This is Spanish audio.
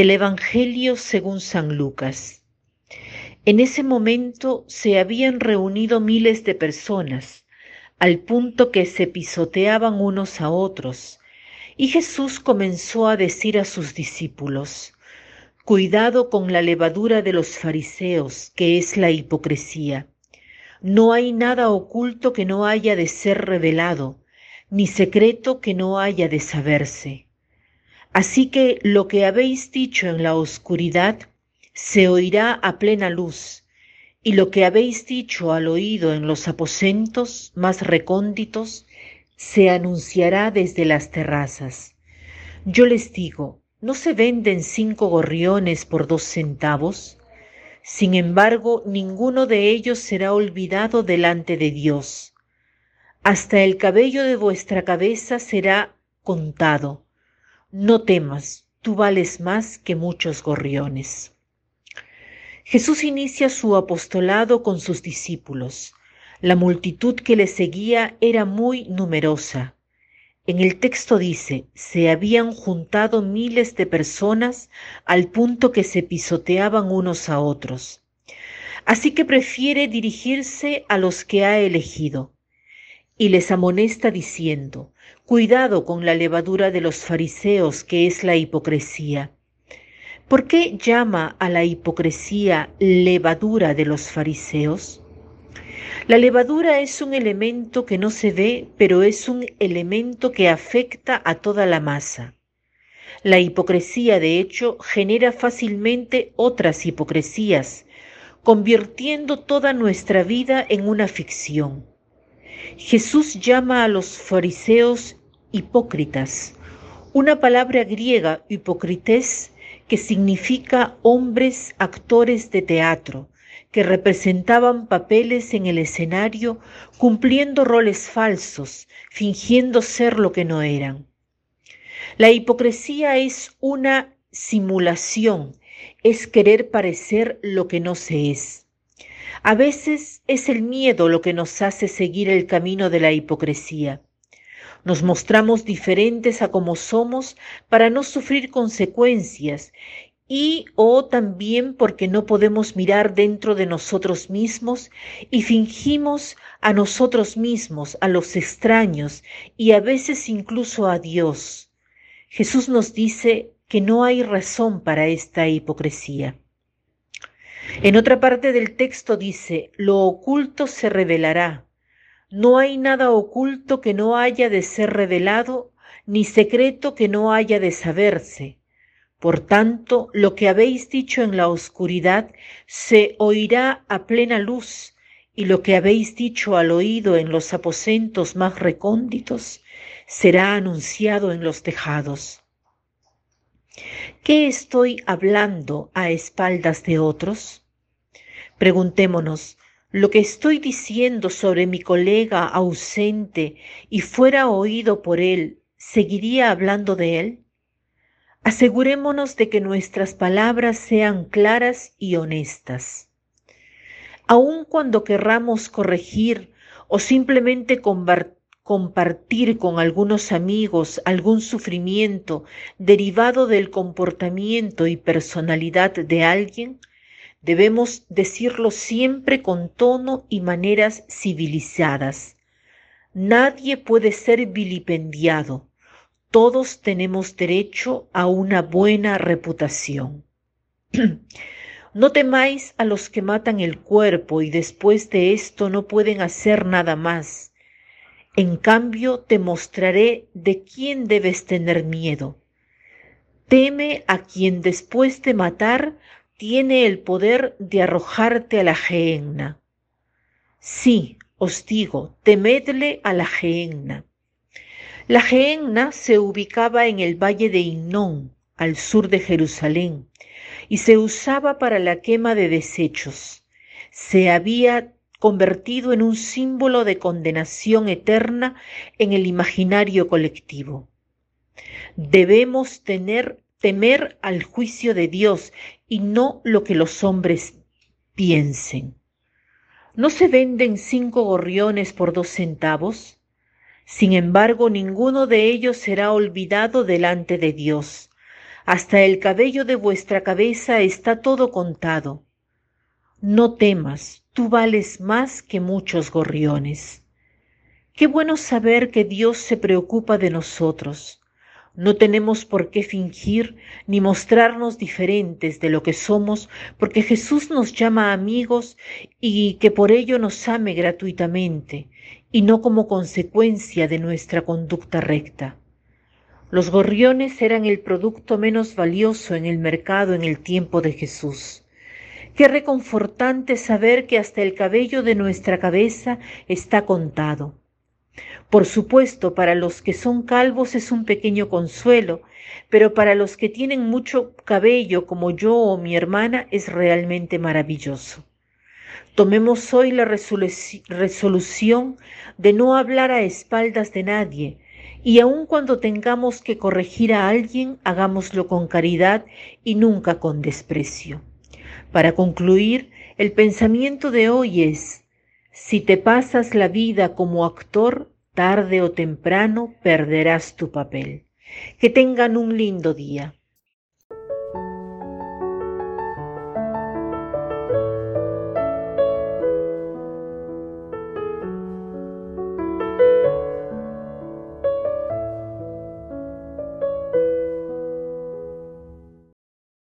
Del Evangelio según San Lucas. En ese momento se habían reunido miles de personas, al punto que se pisoteaban unos a otros, y Jesús comenzó a decir a sus discípulos, Cuidado con la levadura de los fariseos, que es la hipocresía. No hay nada oculto que no haya de ser revelado, ni secreto que no haya de saberse. Así que lo que habéis dicho en la oscuridad se oirá a plena luz, y lo que habéis dicho al oído en los aposentos más recónditos se anunciará desde las terrazas. Yo les digo, ¿no se venden cinco gorriones por dos centavos? Sin embargo, ninguno de ellos será olvidado delante de Dios hasta el cabello de vuestra cabeza será contado. No temas, tú vales más que muchos gorriones. Jesús inicia su apostolado con sus discípulos. La multitud que le seguía era muy numerosa. En el texto dice, se habían juntado miles de personas al punto que se pisoteaban unos a otros. Así que prefiere dirigirse a los que ha elegido y les amonesta diciendo, Cuidado con la levadura de los fariseos, que es la hipocresía. ¿Por qué llama a la hipocresía levadura de los fariseos? La levadura es un elemento que no se ve, pero es un elemento que afecta a toda la masa. La hipocresía, de hecho, genera fácilmente otras hipocresías, convirtiendo toda nuestra vida en una ficción. Jesús llama a los fariseos hipócritas, una palabra griega, hipócrites, que significa hombres actores de teatro, que representaban papeles en el escenario cumpliendo roles falsos, fingiendo ser lo que no eran. La hipocresía es una simulación, es querer parecer lo que no se es. A veces es el miedo lo que nos hace seguir el camino de la hipocresía. Nos mostramos diferentes a como somos para no sufrir consecuencias y o también porque no podemos mirar dentro de nosotros mismos y fingimos a nosotros mismos, a los extraños y a veces incluso a Dios. Jesús nos dice que no hay razón para esta hipocresía. En otra parte del texto dice, lo oculto se revelará. No hay nada oculto que no haya de ser revelado, ni secreto que no haya de saberse. Por tanto, lo que habéis dicho en la oscuridad se oirá a plena luz, y lo que habéis dicho al oído en los aposentos más recónditos será anunciado en los tejados. ¿Qué estoy hablando a espaldas de otros? Preguntémonos, ¿lo que estoy diciendo sobre mi colega ausente y fuera oído por él, seguiría hablando de él? Asegurémonos de que nuestras palabras sean claras y honestas. Aun cuando querramos corregir o simplemente compartir con algunos amigos algún sufrimiento derivado del comportamiento y personalidad de alguien, Debemos decirlo siempre con tono y maneras civilizadas. Nadie puede ser vilipendiado. Todos tenemos derecho a una buena reputación. No temáis a los que matan el cuerpo y después de esto no pueden hacer nada más. En cambio, te mostraré de quién debes tener miedo. Teme a quien después de matar tiene el poder de arrojarte a la gehenna. Sí, os digo, temedle a la gehenna. La gehenna se ubicaba en el valle de Innón, al sur de Jerusalén, y se usaba para la quema de desechos. Se había convertido en un símbolo de condenación eterna en el imaginario colectivo. Debemos tener temer al juicio de Dios y no lo que los hombres piensen. ¿No se venden cinco gorriones por dos centavos? Sin embargo, ninguno de ellos será olvidado delante de Dios. hasta el cabello de vuestra cabeza está todo contado. No temas, tú vales más que muchos gorriones. Qué bueno saber que Dios se preocupa de nosotros. No tenemos por qué fingir ni mostrarnos diferentes de lo que somos, porque Jesús nos llama amigos y que por ello nos ame gratuitamente y no como consecuencia de nuestra conducta recta. Los gorriones eran el producto menos valioso en el mercado en el tiempo de Jesús. Qué reconfortante saber que hasta el cabello de nuestra cabeza está contado. Por supuesto, para los que son calvos es un pequeño consuelo, pero para los que tienen mucho cabello como yo o mi hermana es realmente maravilloso. Tomemos hoy la resolución de no hablar a espaldas de nadie, y aun cuando tengamos que corregir a alguien, hagámoslo con caridad y nunca con desprecio. Para concluir, el pensamiento de hoy es, si te pasas la vida como actor, tarde o temprano perderás tu papel. Que tengan un lindo día.